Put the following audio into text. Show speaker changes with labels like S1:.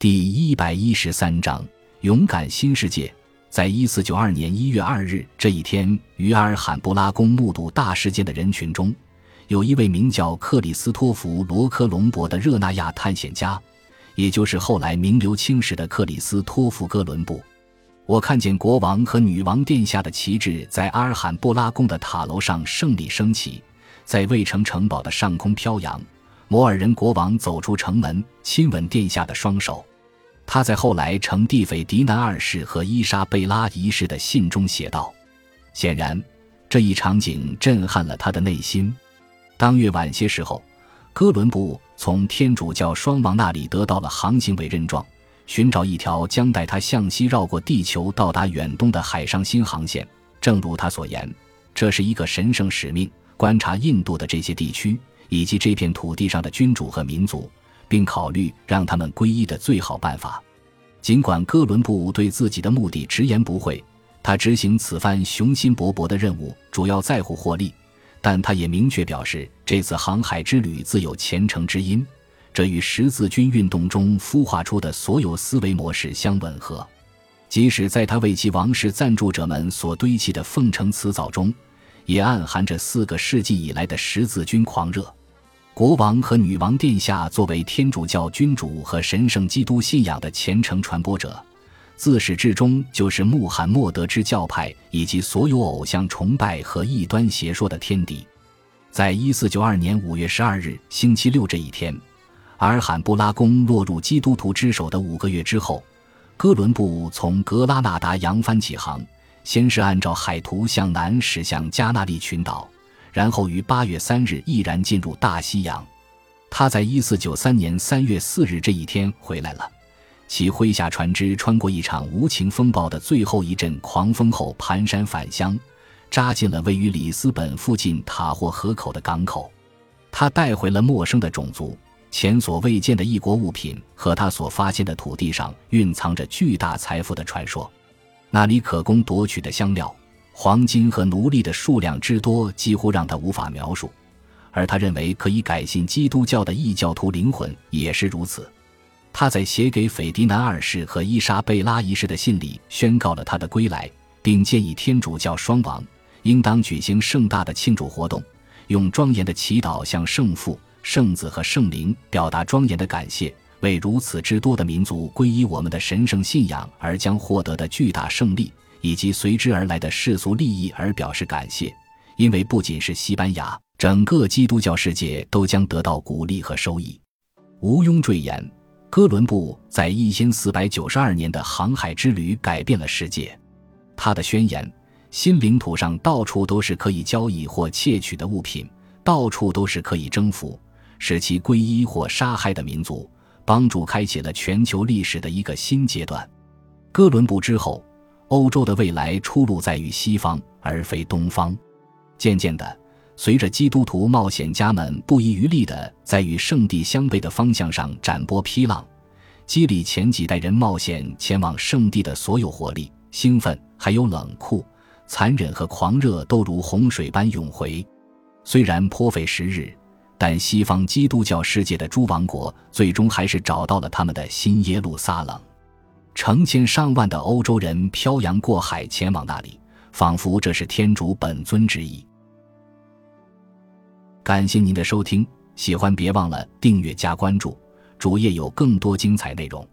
S1: 第一百一十三章勇敢新世界。在一四九二年一月二日这一天，于阿尔罕布拉宫目睹大事件的人群中，有一位名叫克里斯托弗·罗科隆博的热那亚探险家，也就是后来名留青史的克里斯托弗·哥伦布。我看见国王和女王殿下的旗帜在阿尔罕布拉宫的塔楼上胜利升起，在卫城城堡的上空飘扬。摩尔人国王走出城门，亲吻殿下的双手。他在后来呈蒂斐迪南二世和伊莎贝拉一世的信中写道：“显然，这一场景震撼了他的内心。”当月晚些时候，哥伦布从天主教双王那里得到了航行委任状，寻找一条将带他向西绕过地球到达远东的海上新航线。正如他所言，这是一个神圣使命，观察印度的这些地区以及这片土地上的君主和民族。并考虑让他们皈依的最好办法。尽管哥伦布对自己的目的直言不讳，他执行此番雄心勃勃的任务主要在乎获利，但他也明确表示，这次航海之旅自有虔诚之因，这与十字军运动中孵化出的所有思维模式相吻合。即使在他为其王室赞助者们所堆砌的奉承辞藻中，也暗含着四个世纪以来的十字军狂热。国王和女王殿下作为天主教君主和神圣基督信仰的虔诚传播者，自始至终就是穆罕默德之教派以及所有偶像崇拜和异端邪说的天敌。在一四九二年五月十二日星期六这一天，阿尔罕布拉宫落入基督徒之手的五个月之后，哥伦布从格拉纳达扬帆起航，先是按照海图向南驶向加那利群岛。然后于八月三日毅然进入大西洋。他在一四九三年三月四日这一天回来了，其麾下船只穿过一场无情风暴的最后一阵狂风后蹒跚返乡，扎进了位于里斯本附近塔霍河口的港口。他带回了陌生的种族、前所未见的异国物品和他所发现的土地上蕴藏着巨大财富的传说。那里可供夺取的香料。黄金和奴隶的数量之多，几乎让他无法描述。而他认为可以改信基督教的异教徒灵魂也是如此。他在写给斐迪南二世和伊莎贝拉一世的信里，宣告了他的归来，并建议天主教双王应当举行盛大的庆祝活动，用庄严的祈祷向圣父、圣子和圣灵表达庄严的感谢，为如此之多的民族皈依我们的神圣信仰而将获得的巨大胜利。以及随之而来的世俗利益而表示感谢，因为不仅是西班牙，整个基督教世界都将得到鼓励和收益。毋庸赘言，哥伦布在一千四百九十二年的航海之旅改变了世界。他的宣言：“新领土上到处都是可以交易或窃取的物品，到处都是可以征服、使其皈依或杀害的民族”，帮助开启了全球历史的一个新阶段。哥伦布之后。欧洲的未来出路在于西方，而非东方。渐渐的，随着基督徒冒险家们不遗余力地在与圣地相悖的方向上展波劈浪，激励前几代人冒险前往圣地的所有活力、兴奋，还有冷酷、残忍和狂热，都如洪水般涌回。虽然颇费时日，但西方基督教世界的诸王国最终还是找到了他们的新耶路撒冷。成千上万的欧洲人漂洋过海前往那里，仿佛这是天主本尊之意。感谢您的收听，喜欢别忘了订阅加关注，主页有更多精彩内容。